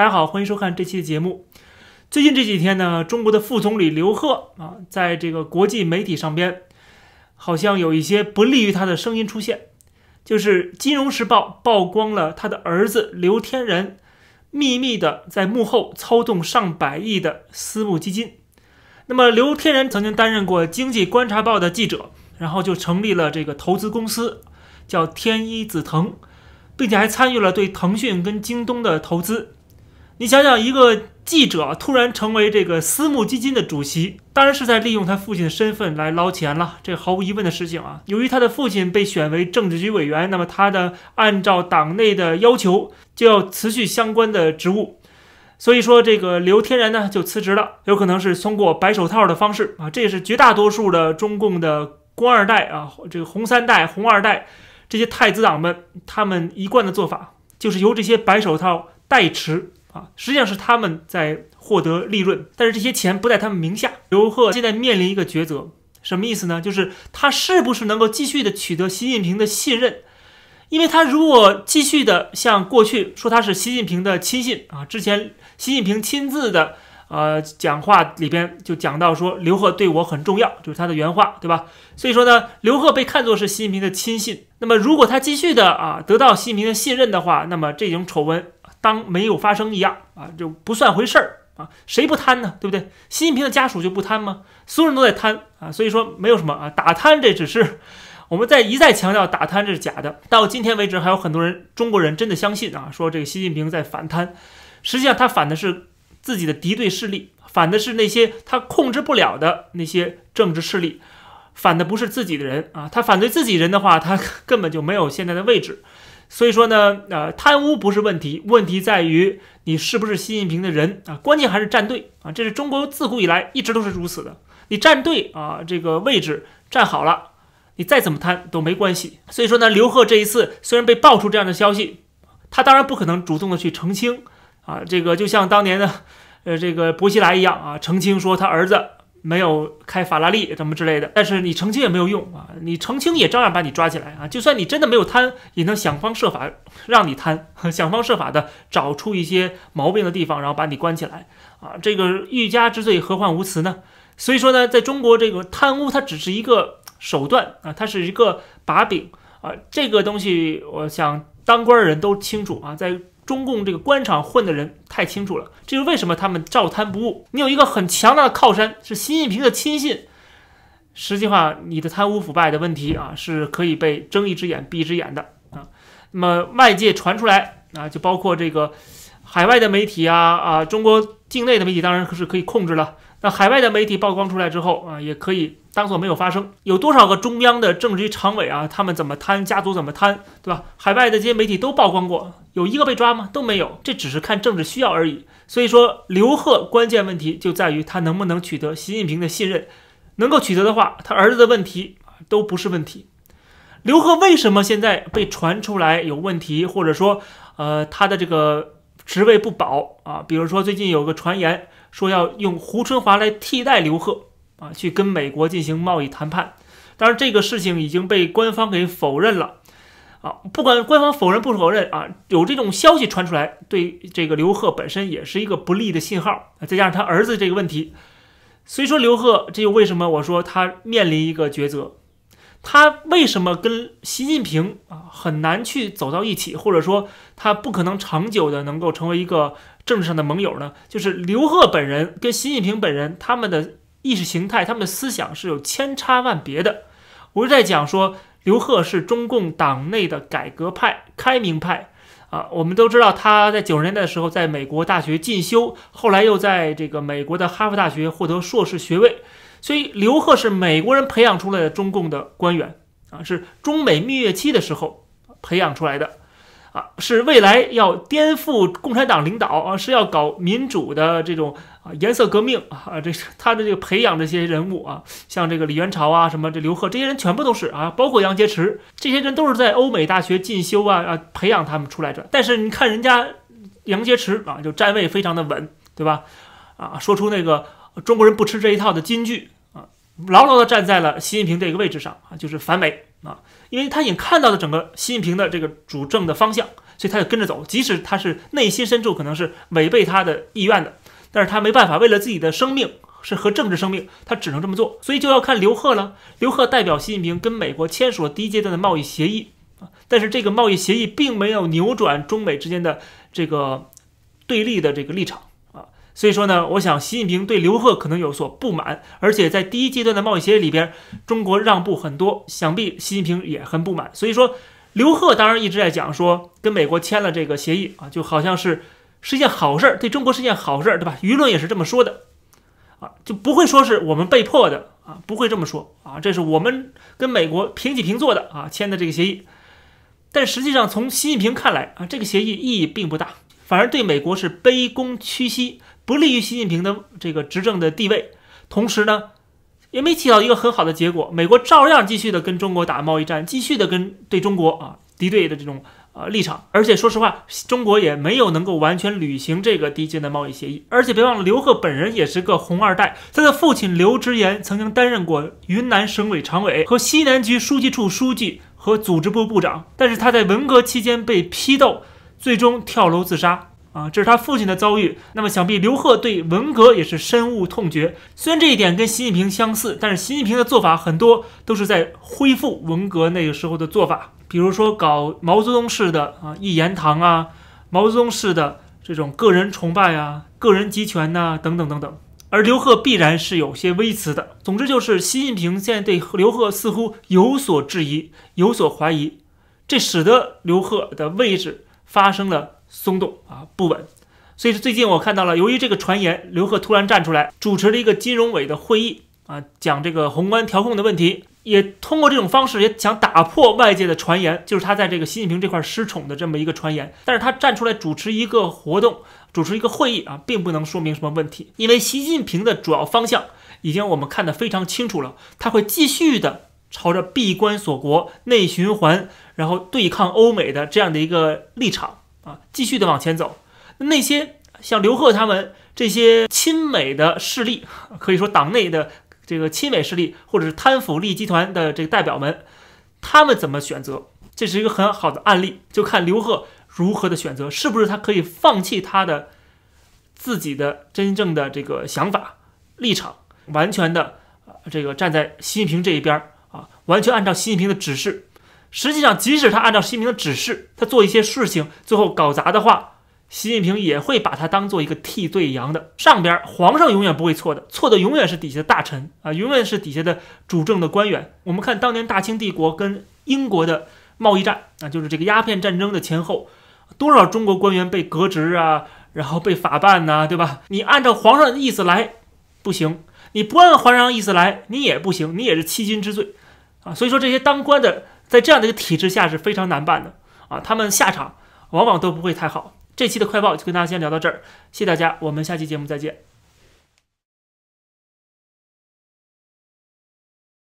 大家好，欢迎收看这期的节目。最近这几天呢，中国的副总理刘鹤啊，在这个国际媒体上边，好像有一些不利于他的声音出现。就是《金融时报》曝光了他的儿子刘天仁秘密的在幕后操纵上百亿的私募基金。那么，刘天仁曾经担任过《经济观察报》的记者，然后就成立了这个投资公司，叫天一紫藤，并且还参与了对腾讯跟京东的投资。你想想，一个记者突然成为这个私募基金的主席，当然是在利用他父亲的身份来捞钱了，这毫无疑问的事情啊。由于他的父亲被选为政治局委员，那么他的按照党内的要求就要辞去相关的职务，所以说这个刘天然呢就辞职了，有可能是通过白手套的方式啊，这也是绝大多数的中共的官二代啊，这个红三代、红二代这些太子党们他们一贯的做法，就是由这些白手套代持。啊，实际上是他们在获得利润，但是这些钱不在他们名下。刘鹤现在面临一个抉择，什么意思呢？就是他是不是能够继续的取得习近平的信任？因为他如果继续的像过去说他是习近平的亲信啊，之前习近平亲自的呃讲话里边就讲到说刘鹤对我很重要，就是他的原话，对吧？所以说呢，刘鹤被看作是习近平的亲信。那么如果他继续的啊得到习近平的信任的话，那么这种丑闻。当没有发生一样啊，就不算回事儿啊，谁不贪呢？对不对？习近平的家属就不贪吗？所有人都在贪啊，所以说没有什么啊，打贪这只是 我们在一再强调打贪这是假的。到今天为止，还有很多人中国人真的相信啊，说这个习近平在反贪，实际上他反的是自己的敌对势力，反的是那些他控制不了的那些政治势力，反的不是自己的人啊。他反对自己人的话，他 根本就没有现在的位置。所以说呢，呃，贪污不是问题，问题在于你是不是习近平的人啊？关键还是站队啊！这是中国自古以来一直都是如此的。你站队啊，这个位置站好了，你再怎么贪都没关系。所以说呢，刘鹤这一次虽然被爆出这样的消息，他当然不可能主动的去澄清啊。这个就像当年的，呃，这个薄熙来一样啊，澄清说他儿子。没有开法拉利什么之类的，但是你澄清也没有用啊！你澄清也照样把你抓起来啊！就算你真的没有贪，也能想方设法让你贪，想方设法的找出一些毛病的地方，然后把你关起来啊！这个欲加之罪，何患无辞呢？所以说呢，在中国这个贪污它只是一个手段啊，它是一个把柄啊！这个东西，我想当官的人都清楚啊，在。中共这个官场混的人太清楚了，这是为什么他们照贪不误。你有一个很强大的靠山，是习近平的亲信，实际上你的贪污腐败的问题啊，是可以被睁一只眼闭一只眼的啊。那么外界传出来啊，就包括这个海外的媒体啊啊，中国境内的媒体当然是可以控制了。那海外的媒体曝光出来之后啊，也可以。当做没有发生，有多少个中央的政治局常委啊？他们怎么贪，家族怎么贪，对吧？海外的这些媒体都曝光过，有一个被抓吗？都没有，这只是看政治需要而已。所以说，刘鹤关键问题就在于他能不能取得习近平的信任，能够取得的话，他儿子的问题都不是问题。刘鹤为什么现在被传出来有问题，或者说，呃，他的这个职位不保啊？比如说最近有个传言说要用胡春华来替代刘鹤。啊，去跟美国进行贸易谈判，当然这个事情已经被官方给否认了。啊，不管官方否认不否认啊，有这种消息传出来，对这个刘鹤本身也是一个不利的信号。再加上他儿子这个问题，所以说刘鹤这就为什么我说他面临一个抉择，他为什么跟习近平啊很难去走到一起，或者说他不可能长久的能够成为一个政治上的盟友呢？就是刘鹤本人跟习近平本人他们的。意识形态，他们的思想是有千差万别的。我是在讲说，刘鹤是中共党内的改革派、开明派啊。我们都知道，他在九十年代的时候在美国大学进修，后来又在这个美国的哈佛大学获得硕士学位。所以，刘贺是美国人培养出来的中共的官员啊，是中美蜜月期的时候培养出来的。啊，是未来要颠覆共产党领导啊，是要搞民主的这种啊颜色革命啊，这是他的这个培养这些人物啊，像这个李元朝啊，什么这刘贺这些人全部都是啊，包括杨洁篪这些人都是在欧美大学进修啊啊培养他们出来的。但是你看人家杨洁篪啊，就站位非常的稳，对吧？啊，说出那个中国人不吃这一套的金句啊，牢牢的站在了习近平这个位置上啊，就是反美啊。因为他已经看到了整个习近平的这个主政的方向，所以他就跟着走，即使他是内心深处可能是违背他的意愿的，但是他没办法，为了自己的生命是和政治生命，他只能这么做，所以就要看刘鹤了。刘鹤代表习近平跟美国签署了第一阶段的贸易协议啊，但是这个贸易协议并没有扭转中美之间的这个对立的这个立场。所以说呢，我想习近平对刘鹤可能有所不满，而且在第一阶段的贸易协议里边，中国让步很多，想必习近平也很不满。所以说，刘鹤当然一直在讲说，跟美国签了这个协议啊，就好像是是一件好事儿，对中国是一件好事儿，对吧？舆论也是这么说的，啊，就不会说是我们被迫的啊，不会这么说啊，这是我们跟美国平起平坐的啊签的这个协议。但实际上，从习近平看来啊，这个协议意义并不大，反而对美国是卑躬屈膝。不利于习近平的这个执政的地位，同时呢，也没起到一个很好的结果。美国照样继续的跟中国打贸易战，继续的跟对中国啊敌对的这种呃立场。而且说实话，中国也没有能够完全履行这个低阶的贸易协议。而且别忘了，刘鹤本人也是个红二代，他的父亲刘直言曾经担任过云南省委常委和西南局书记处书记和组织部部长，但是他在文革期间被批斗，最终跳楼自杀。啊，这是他父亲的遭遇。那么，想必刘贺对文革也是深恶痛绝。虽然这一点跟习近平相似，但是习近平的做法很多都是在恢复文革那个时候的做法，比如说搞毛泽东式的啊一言堂啊，毛泽东式的这种个人崇拜啊、个人集权呐等等等等。而刘贺必然是有些微词的。总之，就是习近平现在对刘贺似乎有所质疑、有所怀疑，这使得刘贺的位置发生了。松动啊，不稳，所以最近我看到了，由于这个传言，刘鹤突然站出来主持了一个金融委的会议啊，讲这个宏观调控的问题，也通过这种方式也想打破外界的传言，就是他在这个习近平这块失宠的这么一个传言。但是他站出来主持一个活动，主持一个会议啊，并不能说明什么问题，因为习近平的主要方向已经我们看得非常清楚了，他会继续的朝着闭关锁国、内循环，然后对抗欧美的这样的一个立场。啊，继续的往前走。那些像刘贺他们这些亲美的势力，可以说党内的这个亲美势力，或者是贪腐利益集团的这个代表们，他们怎么选择？这是一个很好的案例，就看刘贺如何的选择，是不是他可以放弃他的自己的真正的这个想法立场，完全的这个站在习近平这一边儿啊，完全按照习近平的指示。实际上，即使他按照习近平的指示，他做一些事情，最后搞砸的话，习近平也会把他当做一个替罪羊的。上边皇上永远不会错的，错的永远是底下的大臣啊，永远是底下的主政的官员。我们看当年大清帝国跟英国的贸易战啊，就是这个鸦片战争的前后，多少中国官员被革职啊，然后被法办呐，对吧？你按照皇上的意思来不行，你不按皇上意思来你也不行，你也是欺君之罪啊。所以说这些当官的。在这样的一个体制下是非常难办的啊，他们下场往往都不会太好。这期的快报就跟大家先聊到这儿，谢谢大家，我们下期节目再见。